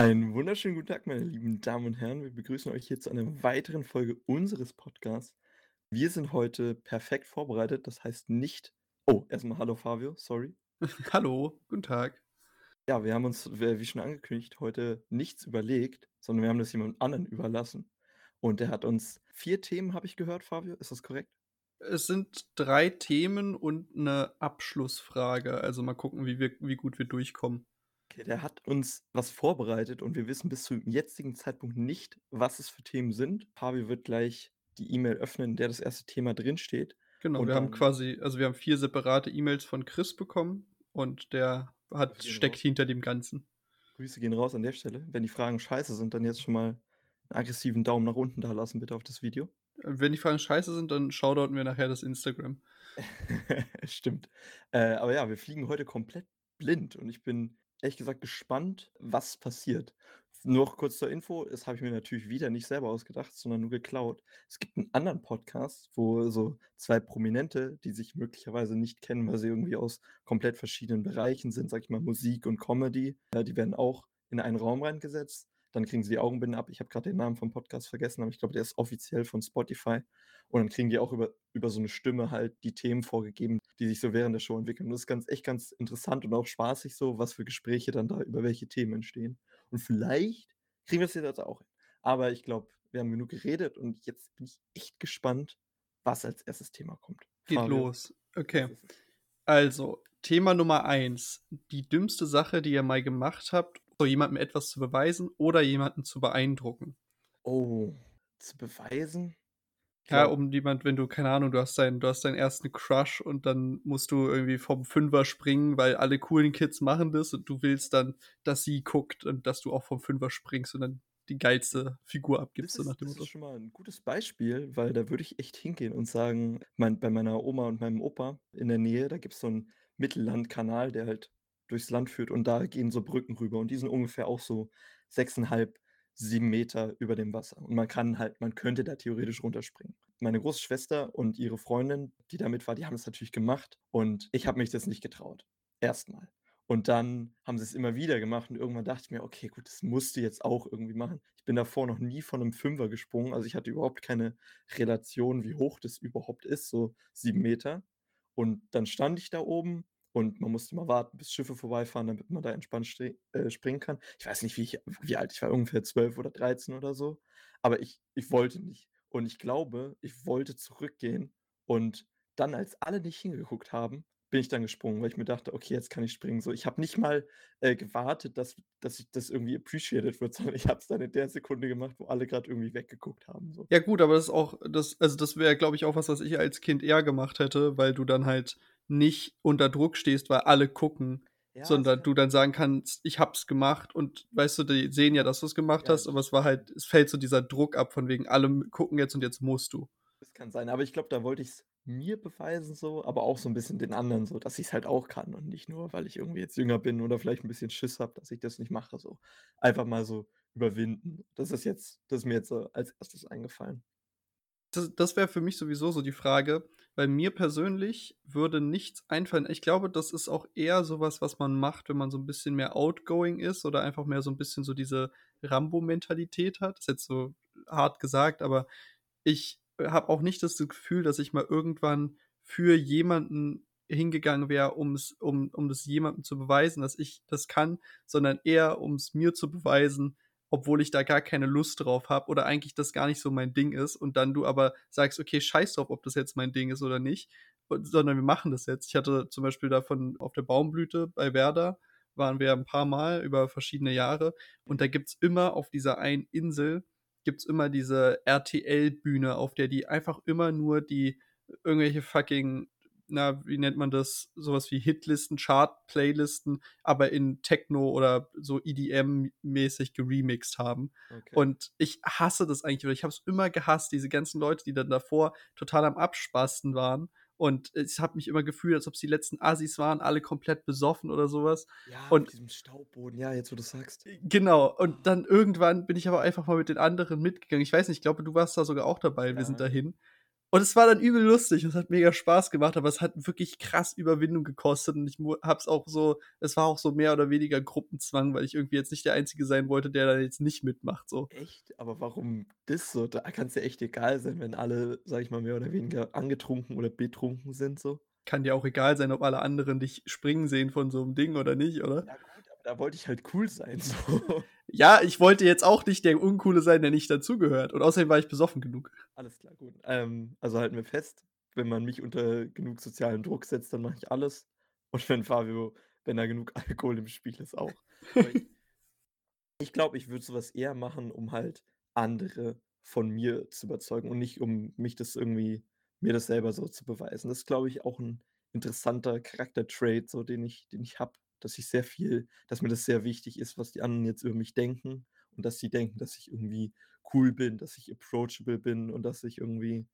Einen wunderschönen guten Tag, meine lieben Damen und Herren. Wir begrüßen euch hier zu einer weiteren Folge unseres Podcasts. Wir sind heute perfekt vorbereitet, das heißt nicht. Oh, erstmal hallo Fabio, sorry. Hallo, guten Tag. Ja, wir haben uns, wie schon angekündigt, heute nichts überlegt, sondern wir haben das jemand anderen überlassen. Und der hat uns vier Themen, habe ich gehört, Fabio. Ist das korrekt? Es sind drei Themen und eine Abschlussfrage. Also mal gucken, wie, wir, wie gut wir durchkommen. Okay, der hat uns was vorbereitet und wir wissen bis zum jetzigen Zeitpunkt nicht, was es für Themen sind. Fabio wird gleich die E-Mail öffnen, in der das erste Thema drinsteht. Genau, Und wir haben quasi, also wir haben vier separate E-Mails von Chris bekommen und der hat, steckt raus. hinter dem Ganzen. Grüße gehen raus an der Stelle. Wenn die Fragen scheiße sind, dann jetzt schon mal einen aggressiven Daumen nach unten da lassen, bitte auf das Video. Wenn die Fragen scheiße sind, dann shoutouten wir nachher das Instagram. Stimmt. Äh, aber ja, wir fliegen heute komplett blind und ich bin ehrlich gesagt gespannt, was passiert. Noch kurz zur Info, das habe ich mir natürlich wieder nicht selber ausgedacht, sondern nur geklaut. Es gibt einen anderen Podcast, wo so zwei Prominente, die sich möglicherweise nicht kennen, weil sie irgendwie aus komplett verschiedenen Bereichen sind, sag ich mal Musik und Comedy, äh, die werden auch in einen Raum reingesetzt. Dann kriegen sie die Augenbinden ab. Ich habe gerade den Namen vom Podcast vergessen, aber ich glaube, der ist offiziell von Spotify. Und dann kriegen die auch über, über so eine Stimme halt die Themen vorgegeben, die sich so während der Show entwickeln. Und das ist ganz, echt ganz interessant und auch spaßig so, was für Gespräche dann da über welche Themen entstehen. Und vielleicht kriegen wir es jetzt auch hin. Aber ich glaube, wir haben genug geredet und jetzt bin ich echt gespannt, was als erstes Thema kommt. Geht Fabio, los. Okay. Also, Thema Nummer eins. Die dümmste Sache, die ihr mal gemacht habt, so jemandem etwas zu beweisen oder jemanden zu beeindrucken. Oh, zu beweisen? Ja, um jemand, wenn du, keine Ahnung, du hast deinen, du hast deinen ersten Crush und dann musst du irgendwie vom Fünfer springen, weil alle coolen Kids machen das und du willst dann, dass sie guckt und dass du auch vom Fünfer springst und dann die geilste Figur abgibst, Das so ist, nach dem das Motto. ist schon mal ein gutes Beispiel, weil da würde ich echt hingehen und sagen, mein, bei meiner Oma und meinem Opa in der Nähe, da gibt es so einen Mittellandkanal, der halt durchs Land führt und da gehen so Brücken rüber und die sind ungefähr auch so sechseinhalb, sieben Meter über dem Wasser. Und man kann halt, man könnte da theoretisch runterspringen. Meine große Schwester und ihre Freundin, die damit war, die haben es natürlich gemacht und ich habe mich das nicht getraut. Erstmal. Und dann haben sie es immer wieder gemacht und irgendwann dachte ich mir, okay, gut, das musst du jetzt auch irgendwie machen. Ich bin davor noch nie von einem Fünfer gesprungen, also ich hatte überhaupt keine Relation, wie hoch das überhaupt ist, so sieben Meter. Und dann stand ich da oben und man musste mal warten, bis Schiffe vorbeifahren, damit man da entspannt äh, springen kann. Ich weiß nicht, wie, ich, wie alt ich war, ungefähr 12 oder 13 oder so. Aber ich, ich wollte nicht. Und ich glaube, ich wollte zurückgehen. Und dann, als alle nicht hingeguckt haben, bin ich dann gesprungen, weil ich mir dachte, okay, jetzt kann ich springen. So, ich habe nicht mal äh, gewartet, dass, dass ich das irgendwie appreciated wird, sondern ich habe es dann in der Sekunde gemacht, wo alle gerade irgendwie weggeguckt haben. So. Ja, gut, aber das ist auch, das, also das wäre, glaube ich, auch was, was ich als Kind eher gemacht hätte, weil du dann halt nicht unter Druck stehst, weil alle gucken, Ja, sondern du dann sagen kannst, ich hab's gemacht und weißt du, die sehen ja, dass du es gemacht Ja, hast, aber es war halt, es fällt so dieser Druck ab von wegen, alle gucken jetzt und jetzt musst du. Das kann sein, aber ich glaube, da wollte ich es mir beweisen so, aber auch so ein bisschen den anderen so, dass ich es halt auch kann und nicht nur, weil ich irgendwie jetzt jünger bin oder vielleicht ein bisschen Schiss habe, dass ich das nicht mache so. Einfach mal so überwinden. Das ist jetzt das ist mir jetzt so als Erstes eingefallen. Das, das wäre für mich sowieso so die Frage, weil mir persönlich würde nichts einfallen. Ich glaube, das ist auch eher sowas, was man macht, wenn man so ein bisschen mehr outgoing ist oder einfach mehr so ein bisschen so diese Rambo-Mentalität hat. Das ist jetzt so hart gesagt, aber ich habe auch nicht das Gefühl, dass ich mal irgendwann für jemanden hingegangen wäre, um's, um, um das jemandem zu beweisen, dass ich das kann, sondern eher, um es mir zu beweisen, obwohl ich da gar keine Lust drauf habe oder eigentlich das gar nicht so mein Ding ist und dann du aber sagst, okay, scheiß drauf, ob das jetzt mein Ding ist oder nicht, und, sondern wir machen das jetzt. Ich hatte zum Beispiel davon auf der Baumblüte bei Werder, waren wir ein paar Mal über verschiedene Jahre und da gibt's immer auf dieser einen Insel, gibt's immer diese RTL-Bühne, auf der die einfach immer nur die irgendwelche fucking na, wie nennt man das, sowas wie Hitlisten, Chart-Playlisten, aber in Techno oder so EDM-mäßig geremixed haben. Okay. Und ich hasse das eigentlich, oder ich habe es immer gehasst, diese ganzen Leute, die dann davor total am Abspasten waren. Und es hat mich immer gefühlt, als ob es die letzten Assis waren, alle komplett besoffen oder sowas. ja, und- auf diesem Staubboden, ja, jetzt wo du sagst. Genau. Und dann irgendwann bin ich aber einfach mal mit den anderen mitgegangen. Ich weiß nicht, ich glaube, du warst da sogar auch dabei. Wir Ja. sind dahin. Und es war dann übel lustig, es hat mega Spaß gemacht, aber es hat wirklich krass Überwindung gekostet und ich hab's auch so, es war auch so mehr oder weniger Gruppenzwang, weil ich irgendwie jetzt nicht der Einzige sein wollte, der da jetzt nicht mitmacht, so. Echt? Aber warum das so? Da kann's ja echt egal sein, wenn alle, sag ich mal, mehr oder weniger angetrunken oder betrunken sind, so. Kann dir auch egal sein, ob alle anderen dich springen sehen von so einem Ding oder nicht, oder? Ja da wollte ich halt cool sein, so. Ja, ich wollte jetzt auch nicht der Uncoole sein, der nicht dazugehört. Und außerdem war ich besoffen genug. Alles klar, gut. Ähm, also halten wir fest, wenn man mich unter genug sozialen Druck setzt, dann mache ich alles. Und wenn Fabio, wenn da genug Alkohol im Spiel ist, auch. ich ich glaube, ich würde sowas eher machen, um halt andere von mir zu überzeugen und nicht um mich das irgendwie, mir das selber so zu beweisen. Das ist, glaube ich, auch ein interessanter Charaktertrait, so den ich, den ich habe dass ich sehr viel dass mir das sehr wichtig ist, was die anderen jetzt über mich denken und dass sie denken, dass ich irgendwie cool bin, dass ich approachable bin und dass ich irgendwie,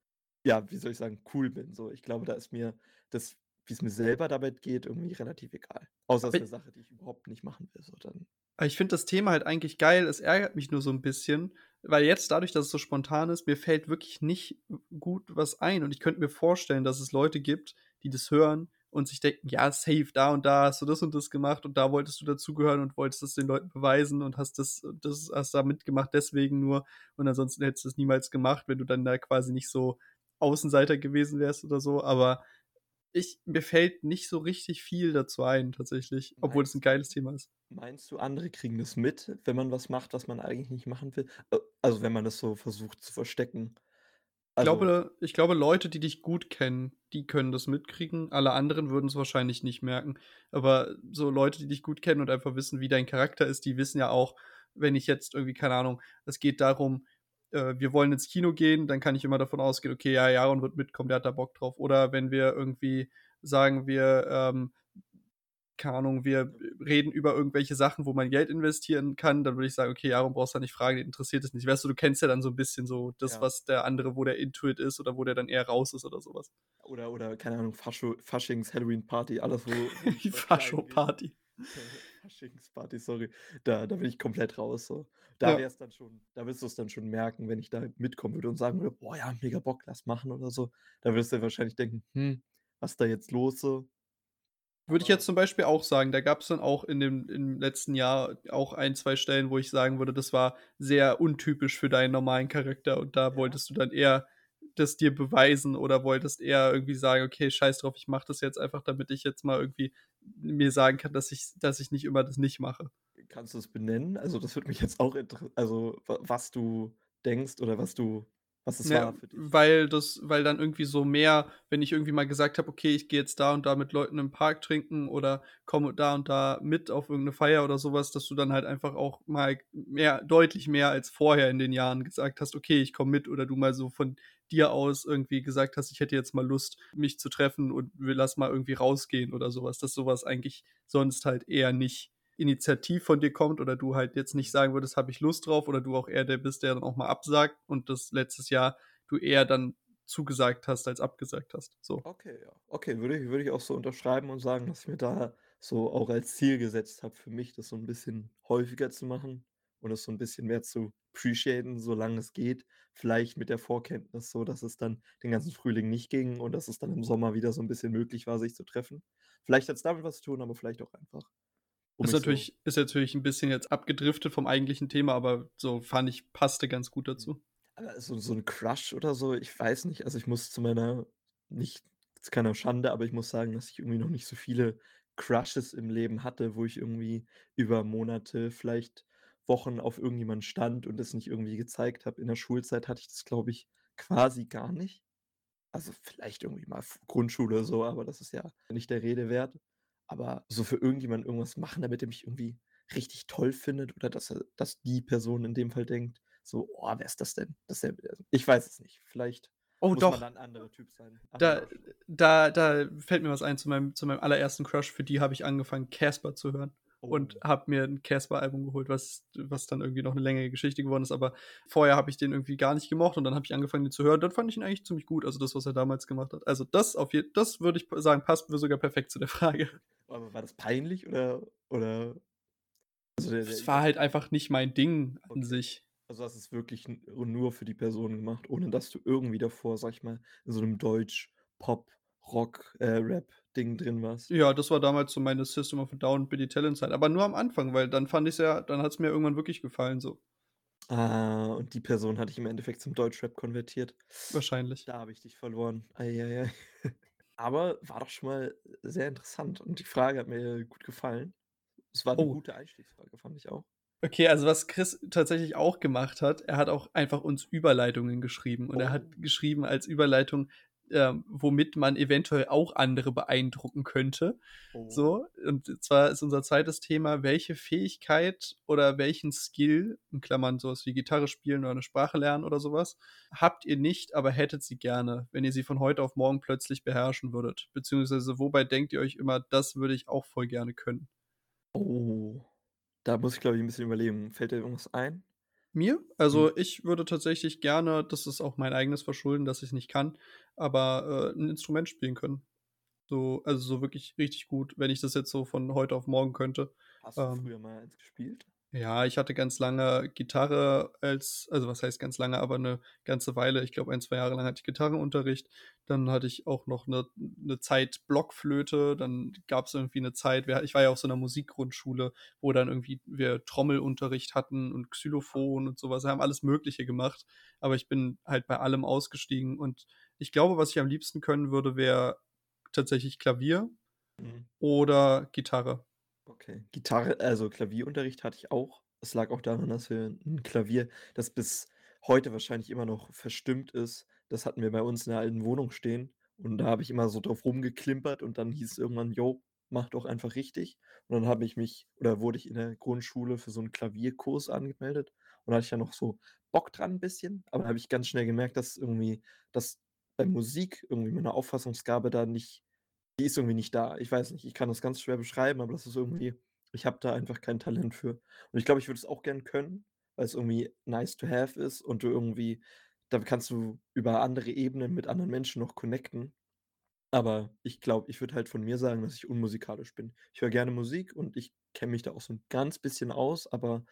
ja, wie soll ich sagen, cool bin. So, ich glaube, da ist mir das, wie es mir selber damit geht, irgendwie relativ egal. Außer es ist eine Sache, die ich überhaupt nicht machen will. So, dann. Ich finde das Thema halt eigentlich geil. Es ärgert mich nur so ein bisschen, weil jetzt dadurch, dass es so spontan ist, mir fällt wirklich nicht gut was ein. Und ich könnte mir vorstellen, dass es Leute gibt, die das hören und sich denken, ja, safe, da und da hast du das und das gemacht und da wolltest du dazugehören und wolltest es den Leuten beweisen und hast das, das hast da mitgemacht deswegen nur und ansonsten hättest du es niemals gemacht, wenn du dann da quasi nicht so Außenseiter gewesen wärst oder so, aber ich, mir fällt nicht so richtig viel dazu ein, tatsächlich, obwohl es ein geiles Thema ist. Meinst du, andere kriegen das mit, wenn man was macht, was man eigentlich nicht machen will? Äh, also, wenn man das so versucht zu verstecken? Also, ich, glaube, ich glaube, Leute, die dich gut kennen, die können das mitkriegen. Alle anderen würden es wahrscheinlich nicht merken. Aber so Leute, die dich gut kennen und einfach wissen, wie dein Charakter ist, die wissen ja auch, wenn ich jetzt irgendwie, keine Ahnung, es geht darum, äh, wir wollen ins Kino gehen, dann kann ich immer davon ausgehen, okay, ja, Jaron wird mitkommen, der hat da Bock drauf. Oder wenn wir irgendwie sagen, wir ähm, keine Ahnung, wir reden über irgendwelche Sachen, wo man Geld investieren kann, dann würde ich sagen, okay, Jaron brauchst du nicht fragen, den interessiert es nicht. Weißt du, du kennst ja dann so ein bisschen so das, ja. was der andere, wo der Intuit ist oder wo der dann eher raus ist oder sowas. Oder, oder keine Ahnung, Fascho, Faschings, Halloween-Party, alles, wo. Die Fascho-Party. Faschingsparty, sorry. Da, da bin ich komplett raus. So. Da ja. wär's dann schon, da wirst du es dann schon merken, wenn ich da mitkommen würde und sagen würde, boah ja, mega Bock, lass machen oder so. Da wirst du wahrscheinlich denken, hm, was ist da jetzt los so? Würde ich jetzt zum Beispiel auch sagen, da gab es dann auch in dem im letzten Jahr auch ein, zwei Stellen, wo ich sagen würde, das war sehr untypisch für deinen normalen Charakter und da ja. wolltest du dann eher das dir beweisen oder wolltest eher irgendwie sagen, okay, scheiß drauf, ich mache das jetzt einfach, damit ich jetzt mal irgendwie mir sagen kann, dass ich, dass ich nicht immer das nicht mache. Kannst du es benennen? Also das würde mich jetzt auch interessieren, also was du denkst oder was du was es ja, war für dich. Weil das, weil dann irgendwie so mehr, wenn ich irgendwie mal gesagt habe, okay, ich gehe jetzt da und da mit Leuten im Park trinken oder komme da und da mit auf irgendeine Feier oder sowas, dass du dann halt einfach auch mal mehr, deutlich mehr als vorher in den Jahren gesagt hast, okay, ich komme mit oder du mal so von dir aus irgendwie gesagt hast, ich hätte jetzt mal Lust, mich zu treffen und wir lass mal irgendwie rausgehen oder sowas, dass sowas eigentlich sonst halt eher nicht Initiativ von dir kommt oder du halt jetzt nicht sagen würdest, habe ich Lust drauf oder du auch eher der bist, der dann auch mal absagt und das letztes Jahr du eher dann zugesagt hast als abgesagt hast. So. Okay, ja. Okay, würde ich, würde ich auch so unterschreiben und sagen, dass ich mir da so auch als Ziel gesetzt habe, für mich das so ein bisschen häufiger zu machen und es so ein bisschen mehr zu appreciaten, solange es geht. Vielleicht mit der Vorkenntnis so, dass es dann den ganzen Frühling nicht ging und dass es dann im Sommer wieder so ein bisschen möglich war, sich zu treffen. Vielleicht hat es damit was zu tun, aber vielleicht auch einfach um ist natürlich, so ist natürlich ein bisschen jetzt abgedriftet vom eigentlichen Thema, aber so fand ich, passte ganz gut dazu. Also so ein Crush oder so, ich weiß nicht. Also ich muss zu meiner, nicht zu keiner Schande, aber ich muss sagen, dass ich irgendwie noch nicht so viele Crushes im Leben hatte, wo ich irgendwie über Monate, vielleicht Wochen auf irgendjemanden stand und das nicht irgendwie gezeigt habe. In der Schulzeit hatte ich das, glaube ich, quasi gar nicht. Also vielleicht irgendwie mal Grundschule oder so, aber das ist ja nicht der Rede wert. Aber so für irgendjemanden irgendwas machen, damit er mich irgendwie richtig toll findet oder dass er, dass die Person in dem Fall denkt, so, oh, wer ist das denn? Das ist der, ich weiß es nicht. Vielleicht oh, muss doch. man dann ein anderer Typ sein. Da, da, da fällt mir was ein zu meinem, zu meinem allerersten Crush. Für die habe ich angefangen, Casper zu hören. Oh. Und habe mir ein Casper-Album geholt, was, was dann irgendwie noch eine längere Geschichte geworden ist. Aber vorher habe ich den irgendwie gar nicht gemocht und dann habe ich angefangen, den zu hören. Dann fand ich ihn eigentlich ziemlich gut. Also das, was er damals gemacht hat. Also das auf jeden das würde ich sagen, passt mir sogar perfekt zu der Frage. Aber war das peinlich oder. oder also der, der, es war halt einfach nicht mein Ding an okay. sich. Also, hast es wirklich nur für die Person gemacht, ohne dass du irgendwie davor, sage ich mal, in so 'nem Deutsch, Pop, Rock, äh, drin warst? Ja, das war damals so meine System of a Down, Billy Talent Zeit, aber nur am Anfang, weil dann fand ich's ja dann hat's mir irgendwann wirklich gefallen so. Ah, und die Person hat dich im Endeffekt zum Deutschrap konvertiert. Wahrscheinlich. Da habe ich dich verloren. Ei, ei, ei. Aber war doch schon mal sehr interessant und die Frage hat mir gut gefallen. Es war 'ne Oh. gute Einstiegsfrage, fand ich auch. Okay, also was Chris tatsächlich auch gemacht hat, er hat auch einfach uns Überleitungen geschrieben und er hat Oh. geschrieben als Überleitung, ähm, womit man eventuell auch andere beeindrucken könnte. Oh. So, und zwar ist unser zweites Thema: Welche Fähigkeit oder welchen Skill, in Klammern so was wie Gitarre spielen oder 'ne Sprache lernen oder so was, habt ihr nicht, aber hättet sie gerne, wenn ihr sie von heute auf morgen plötzlich beherrschen würdet? Beziehungsweise wobei denkt ihr euch immer: „Das würde ich auch voll gerne können?“ Oh, da muss ich, glaube ich, 'n bisschen überlegen. Fällt dir irgendwas ein? Mir? Mhm. Also, ich würde tatsächlich gerne das ist auch mein eigenes Verschulden, dass ich's nicht kann, aber, äh, 'n Instrument spielen können. So also, so wirklich richtig gut, wenn ich das jetzt so von heute auf morgen könnte. Hast du Ähm früher mal eins gespielt? Ja, ich hatte ganz lange Gitarre als also, was heißt ganz lange, aber 'ne ganze Weile. Ich glaube, 1, 2 Jahre lang hatte ich Gitarrenunterricht. Dann hatte ich auch noch 'ne 'ne Zeit Blockflöte. Dann gab's irgendwie 'ne Zeit ich war ja auf so 'ner Musikgrundschule, wo dann irgendwie wir Trommelunterricht hatten und Xylophon und so was. Wir haben alles Mögliche gemacht, aber ich bin halt bei allem ausgestiegen und ich glaube, was ich am liebsten können würde, wäre tatsächlich Klavier Mhm. oder Gitarre. Okay. Gitarre also, Klavierunterricht hatte ich auch. Es lag auch daran, dass wir 'n Klavier, das bis heute wahrscheinlich immer noch verstimmt ist das hatten wir bei uns in der alten Wohnung stehen und da habe ich immer so drauf rumgeklimpert und dann hieß es irgendwann: „Jo, mach doch einfach richtig.“ Und dann habe ich mich oder wurde ich in der Grundschule für so 'n Klavierkurs angemeldet und da hatte ich ja noch so Bock dran 'n bisschen, aber da habe ich ganz schnell gemerkt, dass irgendwie dass bei Musik irgendwie meine Auffassungsgabe da nicht die ist irgendwie nicht da. Ich weiß nicht, ich kann das ganz schwer beschreiben, aber das ist irgendwie ich habe da einfach kein Talent für. Und ich glaube, ich würde es auch gern können, weil's irgendwie nice to have ist und du irgendwie damit kannst du über andere Ebenen mit anderen Menschen noch connecten. Aber ich glaube, ich würde halt von mir sagen, dass ich unmusikalisch bin. Ich höre gerne Musik und ich kenne mich da auch so 'n ganz bisschen aus, aber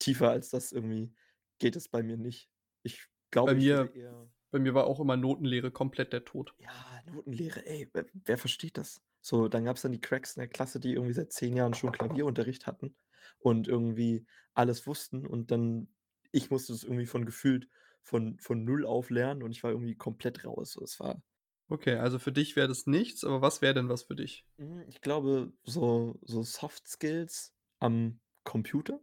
tiefer als das irgendwie geht es bei mir nicht. Ich Bei glaube, ich würde mir eher bei mir war auch immer Notenlehre komplett der Tod. Ja, Notenlehre, ey, wer wer versteht das? So, dann gab's dann die Cracks in der Klasse, die irgendwie seit 10 Jahren schon Klavierunterricht hatten und irgendwie alles wussten und dann ich musste das irgendwie von gefühlt von von 0 auf lernen und ich war irgendwie komplett raus. So, es war Okay, also, für dich wäre das nichts, aber was wäre denn was für dich? Hm, ich glaube, so so Soft Skills am Computer,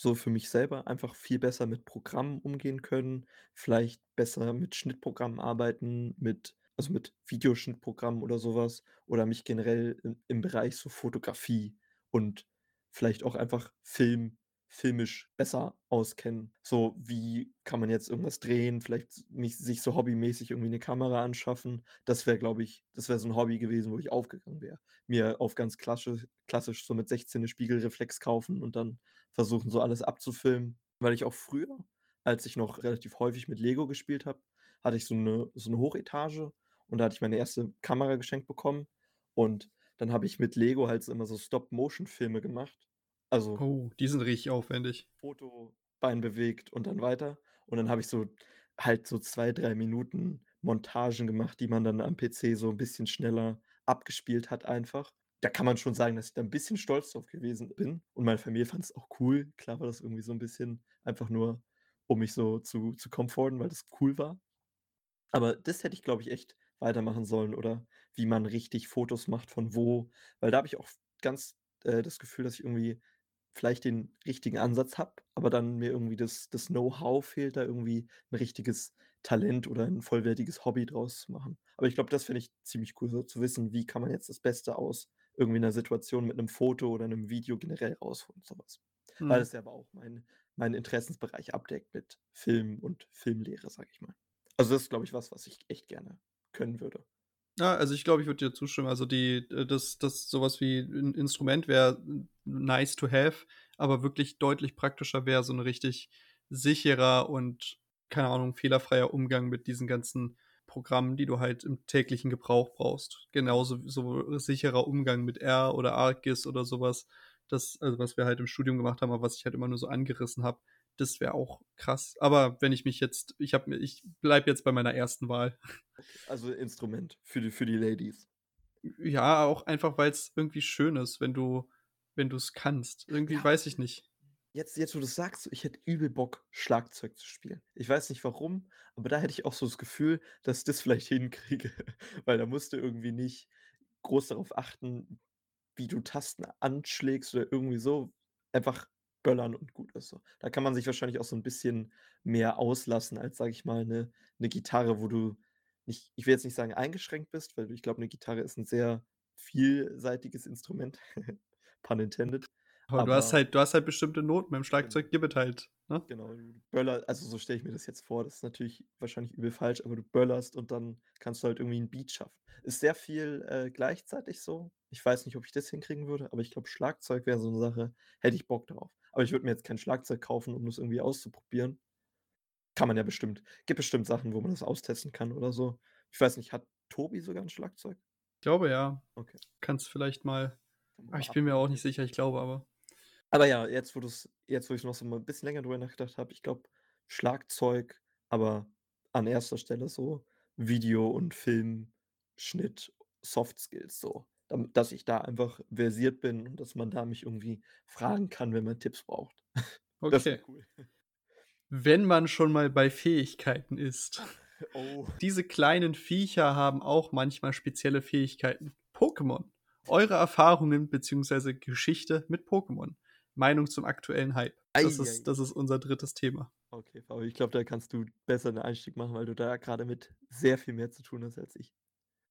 so für mich selber einfach viel besser mit Programmen umgehen können, vielleicht besser mit Schnittprogrammen arbeiten, mit also, mit Videoschnittprogrammen oder so was oder mich generell im im Bereich so Fotografie und vielleicht auch einfach Film filmisch besser auskennen. So, wie kann man jetzt irgendwas drehen, vielleicht mich sich so hobbymäßig irgendwie 'ne Kamera anschaffen. Das wäre, glaube ich das wäre so 'n Hobby gewesen, wo ich aufgegangen wäre. Mir auf ganz klaschisch klassisch so mit 16 'ne Spiegelreflex kaufen und dann versuchen, so alles abzufilmen. Weil ich auch früher, als ich noch relativ häufig mit Lego gespielt habe, hatte ich so 'ne so 'ne Hochetage und da hatte ich meine 1. Kamera geschenkt bekommen und dann habe ich mit Lego halt so immer so Stop-Motion-Filme gemacht. Also Oh, die sind richtig aufwendig. Foto, Bein bewegt und dann weiter. Und dann habe ich so halt so 2, 3 Minuten Montagen gemacht, die man dann am PC so 'n bisschen schneller abgespielt hat einfach. Da kann man schon sagen, dass ich da 'n bisschen stolz drauf gewesen bin und meine Familie fand's auch cool. Klar war das irgendwie so 'n bisschen einfach nur, um mich so zu zu comforten, weil das cool war. Aber das hätte ich, glaube ich, echt weitermachen sollen oder wie man richtig Fotos macht von wo, weil da habe ich auch ganz, äh, das Gefühl, dass ich irgendwie vielleicht den richtigen Ansatz habe, aber dann mir irgendwie das das Know-how fehlt, da irgendwie 'n richtiges Talent oder 'n vollwertiges Hobby draus zu machen. Aber ich glaube, das fände ich ziemlich cool, so zu wissen, wie kann man jetzt das Beste aus irgendwie 'ner Situation mit 'nem Foto oder 'nem Video generell rausholen, so was. Weil es ja aber auch mein meinen Interessensbereich abdeckt mit Film und Filmlehre, sage ich mal. Also, das ist, glaube ich, was, was ich echt gerne können würde. Ja, also, ich glaube, ich würde dir zustimmen. Also, die äh, das das so was wie 'n Instrument wäre nice to have, aber wirklich deutlich praktischer wäre so 'n richtig sicherer und, keine Ahnung, fehlerfreier Umgang mit diesen ganzen Programmen, die du halt im täglichen Gebrauch brauchst. Genauso so sicherer Umgang mit R oder ArcGIS oder so was. Das also, was wir halt im Studium gemacht haben, aber was ich halt immer nur so angerissen habe. das wäre auch krass. Aber wenn ich mich jetzt, ich habe ich bleibe jetzt bei meiner ersten Wahl. Also Instrument für die, für die Ladies. Ja, auch einfach, weil es irgendwie schön ist, wenn du, wenn du es kannst. Irgendwie Ja. weiß ich nicht. Jetzt, jetzt, wo du sagst, ich hätte übel Bock, Schlagzeug zu spielen. Ich weiß nicht warum, aber da hätte ich auch so das Gefühl, dass ich das vielleicht hinkriege. Weil da musst du irgendwie nicht groß darauf achten, wie du Tasten anschlägst oder irgendwie so. Einfach böllern und gut ist so. Da kann man sich wahrscheinlich auch so ein bisschen mehr auslassen als, sage ich mal, eine 'ne Gitarre, wo du nicht ich will jetzt nicht sagen eingeschränkt bist, weil ich glaube, 'ne Gitarre ist 'n sehr vielseitiges Instrument, pun intended. Aber du hast Aber halt du hast halt bestimmte Noten. Beim Genau. Schlagzeug gibt es halt, ne? Genau, du böller also, so stelle ich mir das jetzt vor. Das ist natürlich wahrscheinlich übel falsch, aber du böllerst und dann kannst du halt irgendwie 'n Beat schaffen. Ist sehr viel, äh, gleichzeitig so. Ich weiß nicht, ob ich das hinkriegen würde, aber ich glaube, Schlagzeug wäre so 'ne Sache, hätte ich Bock drauf. Aber ich würde mir jetzt kein Schlagzeug kaufen, um das irgendwie auszuprobieren. Kann man ja bestimmt. Gibt bestimmt Sachen, wo man das austesten kann oder so. Ich weiß nicht, hat Tobi sogar 'n Schlagzeug? Ich glaube, ja. Okay. Kannst vielleicht mal aber ich bin mir auch nicht sicher, ich glaube aber. Aber ja, jetzt, wo du's jetzt, wo ich noch so mal 'n bisschen länger drüber nachgedacht habe, ich glaube, Schlagzeug, aber an erster Stelle so Video und Film, Schnitt, Soft Skills so. Damit dass ich da einfach versiert bin und dass man da mich irgendwie fragen kann, wenn man Tipps braucht. Das Okay. cool. Wenn man schon mal bei Fähigkeiten ist. Oh. Diese kleinen Viecher haben auch manchmal spezielle Fähigkeiten. Pokémon. Eure Erfahrungen beziehungsweise Geschichte mit Pokémon. Meinung zum aktuellen Hype. Das ei. ist das ist unser drittes Thema. Okay, Fabi, ich glaube, da kannst du besser 'n Einstieg machen, weil du da grade mit sehr viel mehr zu tun hast als ich.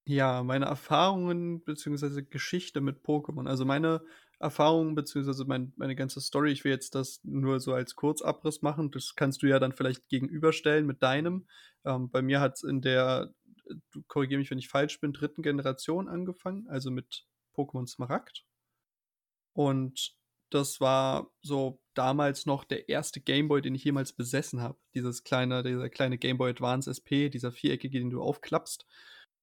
Ja, meine Erfahrungen beziehungsweise Geschichte mit Pokémon. Also, meine Erfahrungen beziehungsweise mein meine ganze Story ich will jetzt das nur so als Kurzabriss machen. Das kannst du ja dann vielleicht gegenüberstellen mit deinem. Ähm, bei mir hat's in der du korrigiere mich, wenn ich falsch bin, dritten Generation angefangen, also mit Pokémon Smaragd. Und das war so damals noch der erste Gameboy, den ich jemals besessen habe. Dieses kleine dieser kleine Game Boy Advance SP, dieser viereckige, den du aufklappst.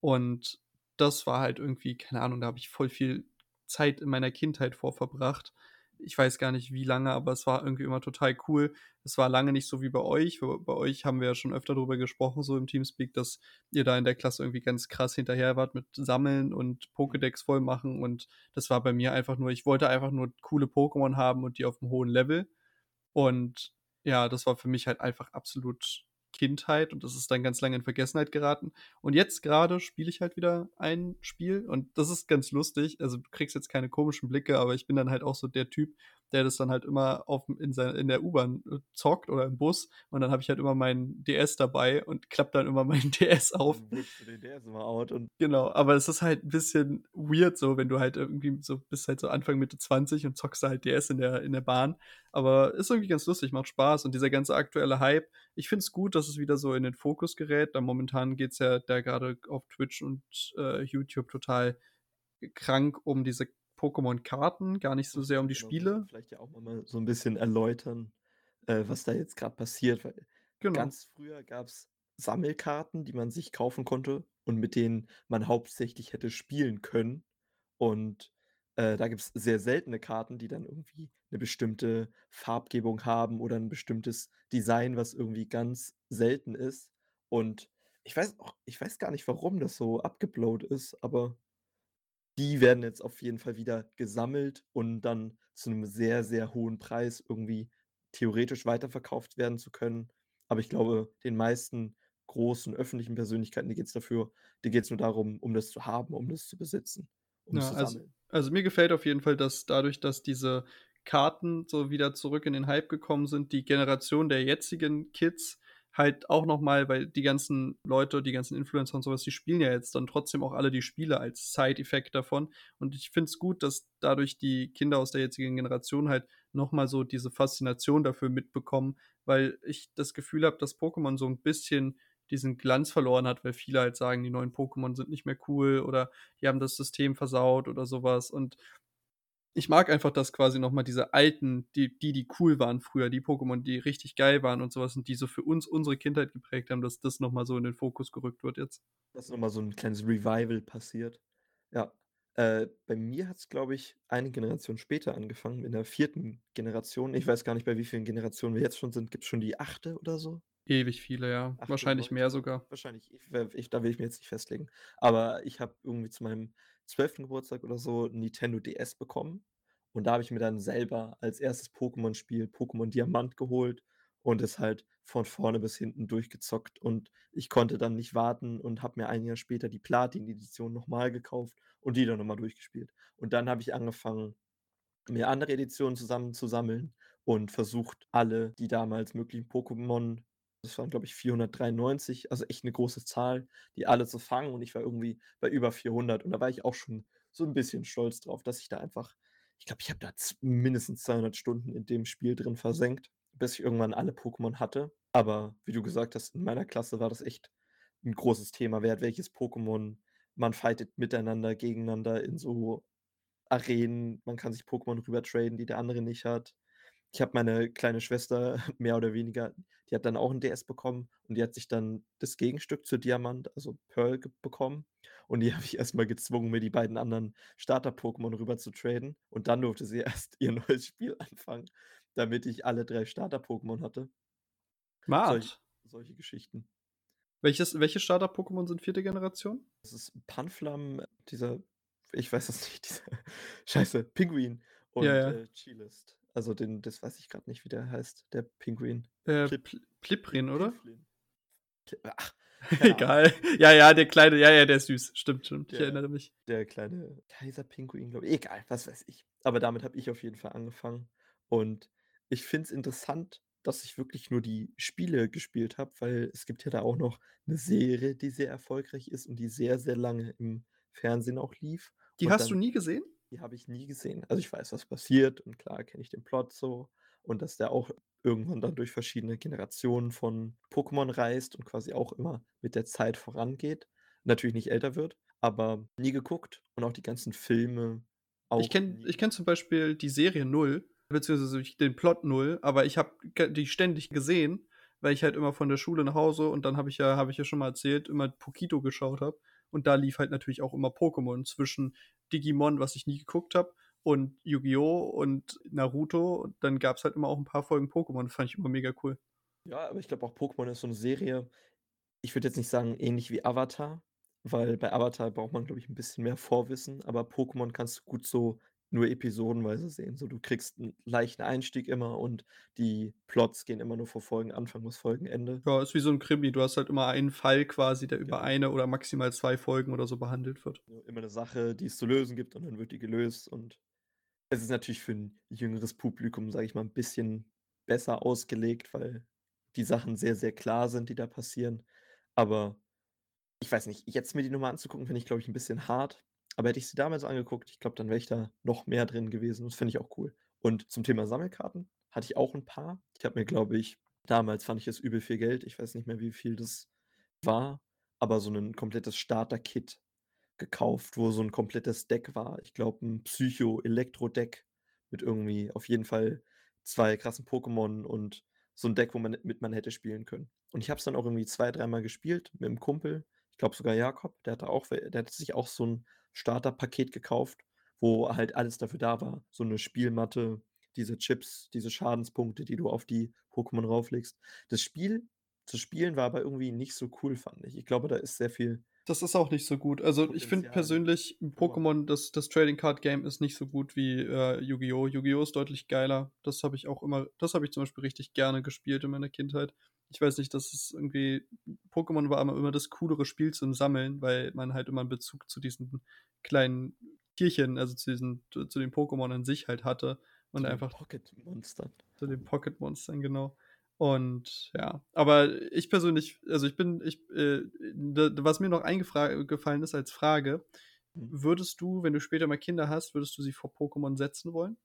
Und das war halt irgendwie keine Ahnung, da habe ich voll viel Zeit in meiner Kindheit vor verbracht. Ich weiß gar nicht, wie lange, aber es war irgendwie immer total cool. Es war lange nicht so wie bei euch. Bei euch haben wir ja schon öfter drüber gesprochen, so im Teamspeak, dass ihr da in der Klasse irgendwie ganz krass hinterher wart mit Sammeln und Pokédex voll machen. Und das war bei mir einfach nur ich wollte einfach nur coole Pokémon haben und die auf'm hohen Level. Und ja, das war für mich halt einfach absolut Kindheit und das ist dann ganz lange in Vergessenheit geraten. Und jetzt grade spiele ich halt wieder ein Spiel und das ist ganz lustig. Also, du kriegst jetzt keine komischen Blicke, aber ich bin dann halt auch so der Typ, der das dann halt immer auf'm in sei in der U-Bahn, äh, zockt oder im Bus und dann habe ich halt immer meinen DS dabei und klappe dann immer meinen DS auf. Dann whippst du den DS immer out und Genau, aber es ist halt 'n bisschen weird so, wenn du halt irgendwie so bist halt so Anfang, Mitte 20 und zockst halt DS in der in der Bahn. Aber ist irgendwie ganz lustig, macht Spaß und dieser ganze aktuelle Hype ich finde es gut, dass es wieder so in den Fokus gerät, da momentan geht's ja da grade auf Twitch und, äh, YouTube total krank um diese Pokémon-Karten, gar nicht so sehr um die Genau, Spiele. vielleicht ja auch mal so 'n bisschen erläutern, äh, was da jetzt grad passiert, weil Genau. ganz früher gab's Sammelkarten, die man sich kaufen konnte und mit denen man hauptsächlich hätte spielen können. Und, äh, da gibt's sehr seltene Karten, die dann irgendwie 'ne bestimmte Farbgebung haben oder 'n bestimmtes Design, was irgendwie ganz selten ist. Und ich weiß auch ich weiß gar nicht, warum das so abgeblowt ist, aber die werden jetzt auf jeden Fall wieder gesammelt und dann zu 'nem sehr, sehr hohen Preis irgendwie theoretisch weiterverkauft werden zu können. Aber ich glaube, den meisten großen öffentlichen Persönlichkeiten, denen geht's dafür denen geht's nur darum, um das zu haben, um das zu besitzen, um's Ja, zu also sammeln. also, mir gefällt auf jeden Fall, dass dadurch, dass diese Karten so wieder zurück in den Hype gekommen sind, die Generation der jetzigen Kids halt auch noch mal weil die ganzen Leute, die ganzen Influencer und so was, die spielen ja jetzt dann trotzdem auch alle die Spiele als Side-Effekt davon. Und ich finde es gut, dass dadurch die Kinder aus der jetzigen Generation halt noch mal so diese Faszination dafür mitbekommen, weil ich das Gefühl habe, dass Pokémon so 'n bisschen diesen Glanz verloren hat, weil viele halt sagen, die neuen Pokémon sind nicht mehr cool oder die haben das System versaut oder so was. Und ich mag einfach, dass quasi noch mal diese alten, die die die cool waren früher, die Pokémon, die richtig geil waren und so was und die so für uns unsere Kindheit geprägt haben, dass das noch mal so in den Fokus gerückt wird jetzt. Dass noch mal so 'n kleines Revival passiert. Ja. Äh, bei mir hat's, glaube ich, eine Generation später angefangen, in der 4. Generation. Ich weiß gar nicht, bei wie vielen Generationen wir jetzt schon sind. Gibt's schon die 8. oder so? Ewig viele, ja. 8., Wahrscheinlich mehr 9., sogar. wahrscheinlich, ich ich da will ich mich jetzt nicht festlegen. Aber ich habe irgendwie zu meinem 12. Geburtstag oder so Nintendo DS bekommen und da habe ich mir dann selber als 1. Pokémon-Spiel Pokémon Diamant geholt und es halt von vorne bis hinten durchgezockt und ich konnte dann nicht warten und habe mir ein Jahr später die Platin-Edition noch mal gekauft und die dann noch mal durchgespielt. Und dann habe ich angefangen, mir andere Editionen zusammenzusammeln und versucht, alle die damals möglichen Pokémon das waren, glaube ich, 493, also echt 'ne große Zahl, die alle zu fangen und ich war irgendwie bei über 400 und da war ich auch schon so 'n bisschen stolz drauf, dass ich da einfach ich glaube, ich habe da mindestens 200 Stunden in dem Spiel drin versenkt, bis ich irgendwann alle Pokémon hatte. Aber wie du gesagt hast, in meiner Klasse war das echt 'n großes Thema. Wer hat welches Pokémon? Man fightet miteinander, gegeneinander in so Arenen. Man kann sich Pokémon rüber traden, die der andere nicht hat. Ich habe meine kleine Schwester mehr oder weniger die hat dann auch 'n DS bekommen und die hat sich dann das Gegenstück zu Diamant, also Pearl, bekommen und die habe ich erst mal gezwungen, mir die beiden anderen Starter-Pokémon rüber zu traden und dann durfte sie erst ihr neues Spiel anfangen, damit ich alle 3 Starter-Pokémon hatte. Smart. solche Geschichten. Welches welche Starter-Pokémon sind 4. Generation? Das ist Panflam, dieser ich weiß es nicht, dieser scheiße, Pinguin Ja, und, ja. äh, Chilist. Also den das weiß ich grad nicht, wie der heißt, der Pinguin. Äh, Plip Pl Pliprin, oder? Pliflin. Pl ach. Egal. Ja, ja, der Kleine, ja, ja, der ist süß. Stimmt, stimmt. Ich Der erinnere mich. der kleine Kaiserpinguin, glaube ich. Egal, was weiß ich. Aber damit habe ich auf jeden Fall angefangen und ich finde es interessant, dass ich wirklich nur die Spiele gespielt habe, weil es gibt ja da auch noch 'ne Serie, die sehr erfolgreich ist und die sehr, sehr lange im Fernsehen auch lief Die und hast du dann nie gesehen? Die habe ich nie gesehen. Also, ich weiß, was passiert und klar kenne ich den Plot so und dass der auch irgendwann dann durch verschiedene Generationen von Pokémon reist und quasi auch immer mit der Zeit vorangeht, natürlich nicht älter wird, aber nie geguckt und auch die ganzen Filme Ich auch kenne nie. ich kenne zum Beispiel die Serie Null, beziehungsweise ich den Plot Null, aber ich habe die ständig gesehen, weil ich halt immer von der Schule nach Hause und dann habe ich ja habe ich ja schon mal erzählt, immer Pokito geschaut habe und da lief halt natürlich auch immer Pokémon zwischen Digimon, was ich nie geguckt habe, und Yu-Gi-Oh! und Naruto und dann gab's halt immer auch 'n paar Folgen Pokémon. Das fand ich immer mega cool. Ja, aber ich glaube auch Pokémon ist so 'ne Serie ich würde jetzt nicht sagen, ähnlich wie Avatar, weil bei Avatar braucht man, glaube ich, 'n bisschen mehr Vorwissen, aber Pokémon kannst du gut so nur episodenweise sehen. So, du kriegst 'n leichten Einstieg immer und die Plots gehen immer nur von Folgenanfang bis Folgenende. Ja, ist wie so 'n Krimi. Du hast halt immer einen Fall quasi, der über Genau. eine oder maximal 2 Folgen oder so behandelt wird. Ja, immer 'ne Sache, die es zu lösen gibt und dann wird die gelöst und es ist natürlich für 'n jüngeres Publikum, sage ich mal, 'n bisschen besser ausgelegt, weil die Sachen sehr, sehr klar sind, die da passieren. Aber ich weiß nicht, jetzt mir die mal anzugucken, finde ich, glaube ich, 'n bisschen hart. Aber hätte ich sie damals angeguckt, ich glaube, dann wäre ich da noch mehr drin gewesen. Das finde ich auch cool. Und zum Thema Sammelkarten hatte ich auch 'n paar. Ich habe mir, glaube ich damals fand ich das übel viel Geld. Ich weiß nicht mehr, wie viel das war, aber so 'nen komplettes Starter-Kit gekauft, wo so 'n komplettes Deck war. Ich glaube, 'n Psycho-Elektro-Deck mit irgendwie auf jeden Fall 2 krassen Pokémon und so 'n Deck, wo man mit man hätte spielen können. Und ich habe es dann auch irgendwie zwei dreimal gespielt mit 'm Kumpel. Ich glaube sogar Jakob, der hatte auch der hatte sich auch so 'n Starter-Paket gekauft, wo halt alles dafür da war. So 'ne Spielmatte, diese Chips, diese Schadenspunkte, die du auf die Pokémon rauflegst. Das Spiel zu spielen war aber irgendwie nicht so cool, fand ich. Ich glaube, da ist sehr viel Das ist auch nicht so gut. Also, ich finde persönlich. Pokémon, das das Trading Card Game ist nicht so gut wie, äh, Yu-Gi-Oh! Yu-Gi-Oh! ist deutlich geiler. Das habe ich auch immer das habe ich zum Beispiel richtig gerne gespielt in meiner Kindheit. Ich weiß nicht, das ist irgendwie Pokémon war immer immer das coolere Spiel zum Sammeln, weil man halt immer 'n Bezug zu diesen kleinen Tierchen, also zu diesen zu zu den Pokémon an sich halt hatte und Zu den einfach Pocket-Monstern. zu den Pocket-Monstern, genau. Und ja, aber ich persönlich also, ich bin ich, äh, was mir noch eingefra gefallen ist als Frage: Mhm. Würdest du, wenn du später mal Kinder hast würdest du sie vor Pokémon setzen wollen?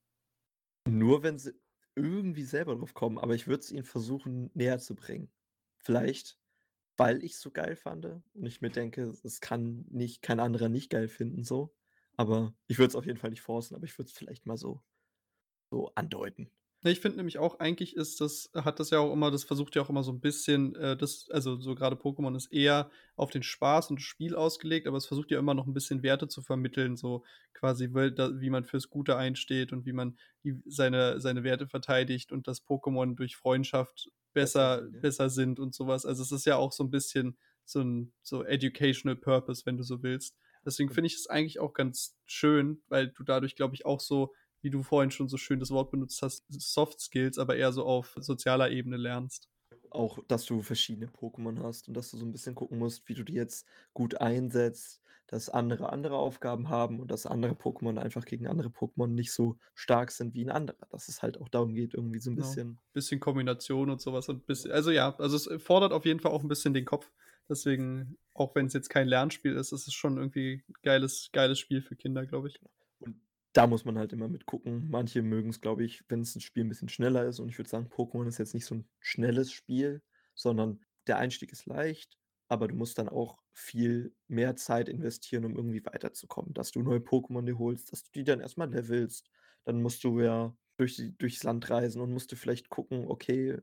Nur wenn sie irgendwie selber drauf kommen, aber ich würde es ihnen versuchen, näherzubringen. Vielleicht, weil ich's so geil fande und ich mir denke, es kann nicht kein anderer nicht geil finden so. Aber ich würde es auf jeden Fall nicht forcen, aber ich würde es vielleicht mal so so andeuten. Ja, ich finde nämlich auch, eigentlich ist das hat das ja auch immer das versucht ja auch immer so 'n bisschen, äh, das also, so grade Pokémon ist eher auf den Spaß und das Spiel ausgelegt, aber es versucht ja immer noch 'n bisschen Werte zu vermitteln, so quasi, wie man fürs Gute einsteht und wie man seine seine Werte verteidigt und dass Pokémon durch Freundschaft Besser besser sind, ja. besser sind und so was. Also, es ist ja auch so 'n bisschen so 'n so educational purpose, wenn du so willst. Deswegen finde ich es eigentlich auch ganz schön, weil du dadurch, glaube ich, auch so, wie du vorhin schon so schön das Wort benutzt hast, Soft Skills, aber eher so auf sozialer Ebene lernst. Auch, dass du verschiedene Pokémon hast und dass du so 'n bisschen gucken musst, wie du die jetzt gut einsetzt, dass andere andere Aufgaben haben und dass andere Pokémon einfach gegen andere Pokémon nicht so stark sind wie 'n anderer. Dass es halt auch darum geht, irgendwie so 'n Genau. bisschen Bisschen Kombination und so was und Ja. biss also, ja, also, es fordert auf jeden Fall auch 'n bisschen den Kopf. Deswegen, auch wenn's jetzt kein Lernspiel ist, ist es schon irgendwie geiles geiles Spiel für Kinder, glaube ich. Und da muss man halt immer mit gucken. Manche mögen's, glaube ich, wenn's 'n Spiel 'n bisschen schneller ist und ich würde sagen, Pokémon ist jetzt nicht so 'n schnelles Spiel, sondern der Einstieg ist leicht, aber du musst dann auch viel mehr Zeit investieren, um irgendwie weiterzukommen. Dass du neue Pokémon dir holst, dass du die dann erst mal levelst. Dann musst du ja durch durchs Land reisen und musst du vielleicht gucken: „Okay,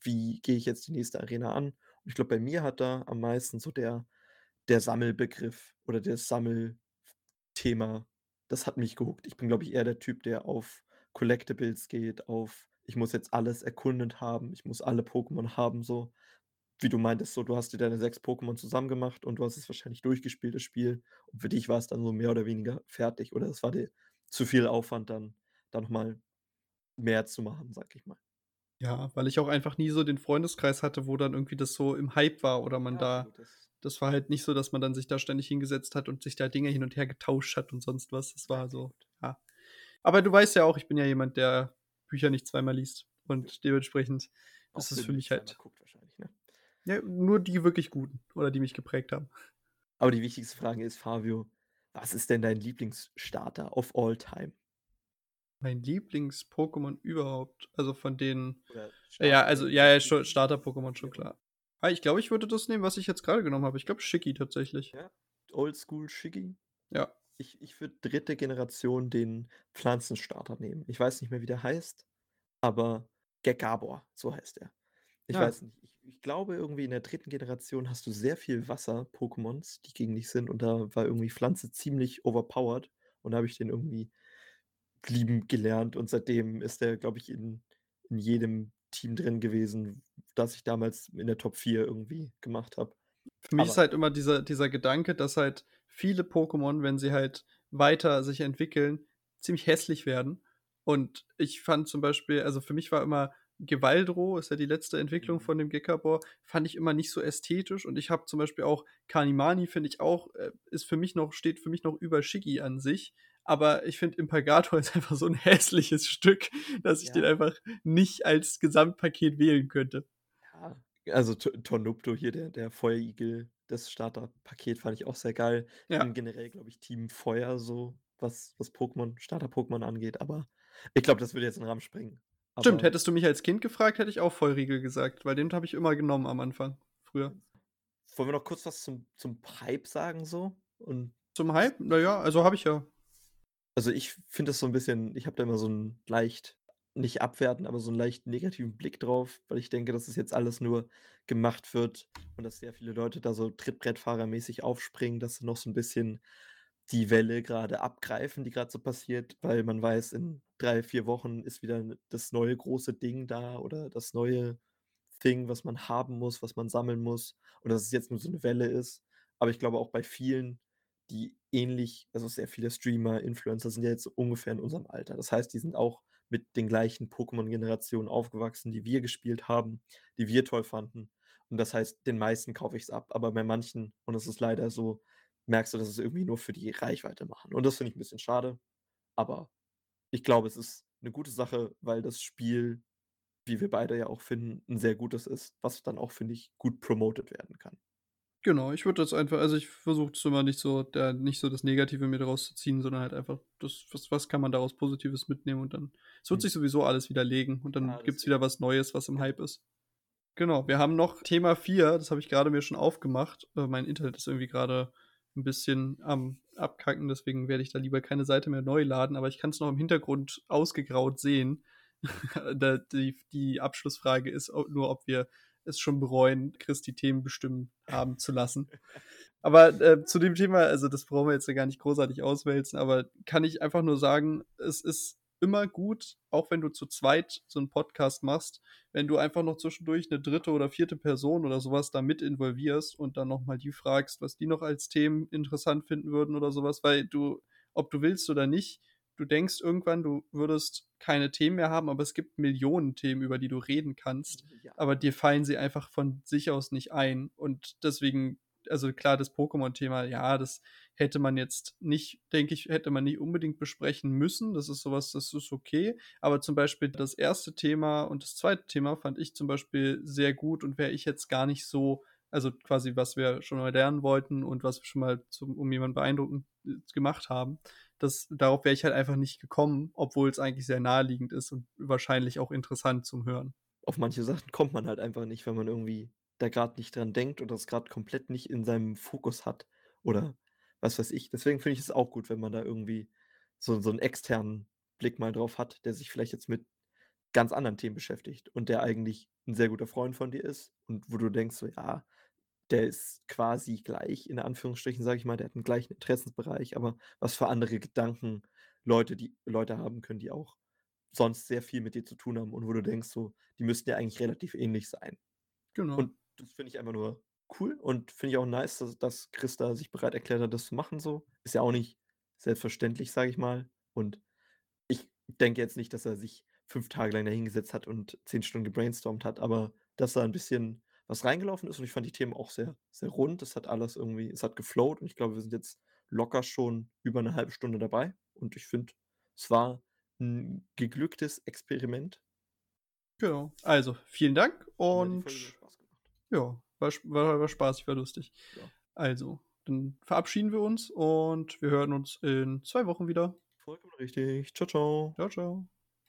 wie gehe ich jetzt die nächste Arena an?“ Und ich glaube, bei mir hat da am meisten so der der Sammelbegriff oder das Sammelthema das hat mich gehookt. Ich bin, glaube ich, eher der Typ, der auf Collectibles geht, auf: „Ich muss jetzt alles erkundet haben, ich muss alle Pokémon haben“, so. Wie du meintest, so, du hast dir deine 6 Pokémon zusammen gemacht und du hast es wahrscheinlich durchgespielt, das Spiel. Und für dich war's dann so mehr oder weniger fertig oder es war dir zu viel Aufwand, dann da noch mal mehr zu machen, sage ich mal. Ja, weil ich auch einfach nie so den Freundeskreis hatte, wo dann irgendwie das so im Hype war oder man Ja, da das war halt nicht so, dass man dann sich da ständig hingesetzt hat und sich da Dinge hin und her getauscht hat und sonst was. Das war so, ja. Aber du weißt ja auch, ich bin ja jemand, der Bücher nicht zweimal liest und dementsprechend Auch ist es für mich halt guckt wahrscheinlich, ne? Ja, nur die wirklich guten oder die mich geprägt haben. Aber die wichtigste Frage ist, Fabio, was ist denn dein Lieblingsstarter of all time? Mein Lieblings-Pokémon überhaupt, also, von den Oder ja, also, ja, Starter-Pokémon, schon klar. Ah, ich glaube, ich würde das nehmen, was ich jetzt grade genommen habe. Ich glaube, Shiggy tatsächlich. Ja, Oldschool Shiggy? Ja. Ich ich würde 3. Generation den Pflanzenstarter nehmen. Ich weiß nicht mehr, wie der heißt, aber Gekabor, so heißt er. Ich Ah. weiß nicht, ich ich glaube irgendwie in der 3. Generation hast du sehr viel Wasser-Pokémons, die gegen dich sind und da war irgendwie Pflanze ziemlich overpowered und da habe ich den irgendwie lieben gelernt und seitdem ist der, glaube ich, in in jedem Team drin gewesen, das ich damals in der Top 4 irgendwie gemacht habe. Für mich ist halt immer dieser dieser Gedanke, dass halt viele Pokémon, wenn sie halt weiter sich entwickeln, ziemlich hässlich werden. Und ich fand zum Beispiel also, für mich war immer Gevaldro, ist ja die letzte Entwicklung Mhm. von dem Gekabor, fand ich immer nicht so ästhetisch und ich habe zum Beispiel auch Kanimani finde ich auch, äh, ist für mich noch steht für mich noch über Shiggy an sich, aber ich finde Impelgator ist einfach so 'n hässliches Stück, dass ich den Ja. einfach nicht als Gesamtpaket wählen könnte. Ja, also, To Tornupto hier, der der Feuerigel, das Starterpaket fand ich auch sehr geil. Ich Ja. bin generell, glaube ich, Team Feuer so, was was Pokémon Starter-Pokémon angeht, aber ich glaube, das würde jetzt 'n Rahmen sprengen. Stimmt, Aber hättest du mich als Kind gefragt, hätte ich auch Feurigel gesagt, weil den habe ich immer genommen am Anfang, früher. Wollen wir noch kurz was zum zum Hype sagen so und Zum Hype? Na ja, also, habe ich ja. Also, ich finde das so 'n bisschen ich habe da immer so 'n leicht nicht abwertend, aber so 'n leicht negativen Blick drauf, weil ich denke, dass es jetzt alles nur gemacht wird und dass sehr viele Leute da so Trittbrettfahrermäßig aufspringen, dass sie noch so 'n bisschen die Welle grade abgreifen, die grad so passiert, weil man weiß, in 3, 4 Wochen ist wieder das neue große Ding da oder das neue Thing, was man haben muss, was man sammeln muss und dass es jetzt nur so 'ne Welle ist. Aber ich glaube auch bei vielen, die ähnlich also, sehr viele Streamer, Influencer sind ja jetzt ungefähr in unserem Alter. Das heißt, die sind auch mit den gleichen Pokémon-Generationen aufgewachsen, die wir gespielt haben, die wir toll fanden. Und das heißt, den meisten kaufe ich's ab, aber bei manchen, und es ist leider so, merkst du, dass es irgendwie nur für die Reichweite machen. Und das finde ich 'n bisschen schade, aber ich glaube, es ist 'ne gute Sache, weil das Spiel, wie wir beide ja auch finden, 'n sehr gutes ist, was dann auch, finde ich, gut promoted werden kann. Genau, ich würde das einfach also, ich versuche das immer nicht so da nicht so das Negative mir daraus zu ziehen, sondern halt einfach das was was kann man daraus Positives mitnehmen und dann es wird Mhm. sich sowieso alles widerlegen und dann Ja, gibt's deswegen. wieder was Neues, was im. Hype ist. Genau, wir haben noch Thema 4, das habe ich grade mir schon aufgemacht. Äh, mein Internet ist irgendwie grade 'n bisschen am Abkacken, deswegen werde ich da lieber keine Seite mehr neu laden, aber ich kann's noch im Hintergrund ausgegraut sehen. die, die Abschlussfrage ist nur, ob wir es schon bereuen, Christi Themen bestimmen haben zu lassen. Aber äh, zu dem Thema, also das brauchen wir jetzt ja gar nicht großartig auswälzen, aber kann ich einfach nur sagen, es ist immer gut, auch wenn du zu zweit so einen Podcast machst, wenn du einfach noch zwischendurch eine dritte oder vierte Person oder sowas da mit involvierst und dann nochmal die fragst, was die noch als Themen interessant finden würden oder sowas, weil du, ob du willst oder nicht, du denkst irgendwann, du würdest keine Themen mehr haben, aber es gibt Millionen Themen, über die du reden kannst, ja. aber dir fallen sie einfach von sich aus nicht ein und deswegen also klar, das Pokémon-Thema, ja, das hätte man jetzt nicht, denke ich, hätte man nicht unbedingt besprechen müssen. Das ist sowas, das ist okay. Aber zum Beispiel das erste Thema und das zweite Thema fand ich zum Beispiel sehr gut und wäre ich jetzt gar nicht so, also quasi, was wir schon mal lernen wollten und was wir schon mal zum, um jemanden beeindruckend äh, gemacht haben. Das, darauf wäre ich halt einfach nicht gekommen, obwohl es eigentlich sehr naheliegend ist und wahrscheinlich auch interessant zum Hören. Auf manche Sachen kommt man halt einfach nicht, wenn man irgendwie da gerade nicht dran denkt oder das gerade komplett nicht in seinem Fokus hat oder was weiß ich. Deswegen finde ich es auch gut, wenn man da irgendwie so so 'n externen Blick mal drauf hat, der sich vielleicht jetzt mit ganz anderen Themen beschäftigt und der eigentlich ein sehr guter Freund von dir ist und wo du denkst so: „Ja, der ist quasi gleich in Anführungsstrichen, sage ich mal, der hat 'n gleichen Interessensbereich, aber was für andere Gedanken Leute die Leute haben können, die auch sonst sehr viel mit dir zu tun haben und wo du denkst so, die müssten ja eigentlich relativ ähnlich sein.“ Genau. Und das finde ich einfach nur cool und finde ich auch nice, dass dass Christa sich bereit erklärt hat, das zu machen so. Ist ja auch nicht selbstverständlich, sage ich mal. Und ich denke jetzt nicht, dass er sich 5 Tage lang da hingesetzt hat und 10 Stunden gebrainstormt hat, aber dass da ein bisschen was reingelaufen ist und ich fand die Themen auch sehr, sehr rund. Es hat alles irgendwie es hat geflowt und ich glaube, wir sind jetzt locker schon über eine halbe Stunde dabei und ich finde, es war ein geglücktes Experiment. Genau. Also, vielen Dank und ja, war, war, war spaßig, war lustig. Ja. Also, dann verabschieden wir uns und wir hören uns in zwei Wochen wieder. Vollkommen richtig. Ciao, ciao. Ciao, ciao.